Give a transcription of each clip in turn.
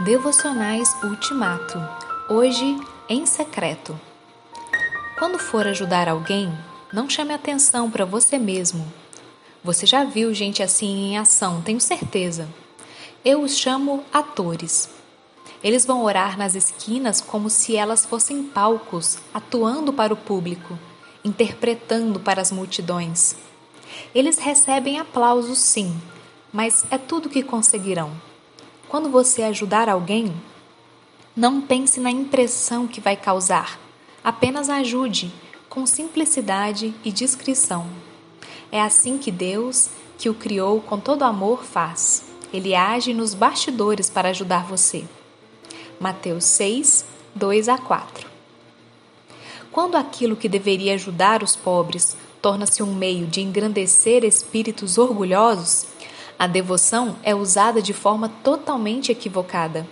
Devocionais Ultimato. Hoje em secreto. Quando for ajudar alguém, não chame atenção para você mesmo. Você já viu gente assim em ação, tenho certeza. Eu os chamo atores. Eles vão orar nas esquinas como se elas fossem palcos, atuando para o público, interpretando para as multidões. Eles recebem aplausos, sim, mas é tudo que conseguirão. Quando você ajudar alguém, não pense na impressão que vai causar. Apenas ajude com simplicidade e discrição. É assim que Deus, que o criou com todo amor, faz. Ele age nos bastidores para ajudar você. Mateus 6, 2 a 4. Quando aquilo que deveria ajudar os pobres torna-se um meio de engrandecer espíritos orgulhosos, a devoção é usada de forma totalmente equivocada.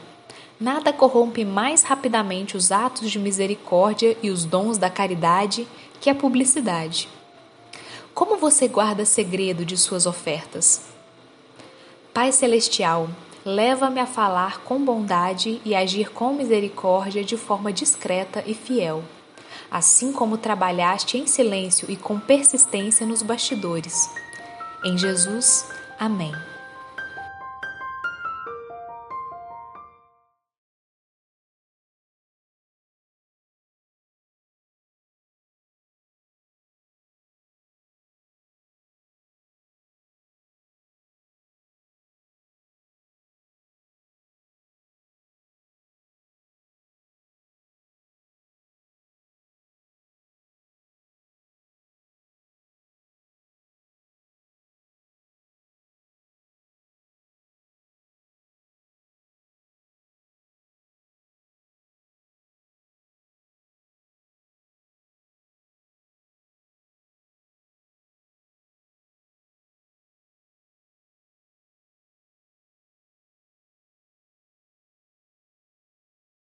Nada corrompe mais rapidamente os atos de misericórdia e os dons da caridade que a publicidade. Como você guarda segredo de suas ofertas? Pai Celestial, leva-me a falar com bondade e agir com misericórdia de forma discreta e fiel, assim como trabalhaste em silêncio e com persistência nos bastidores. Em Jesus, Amém.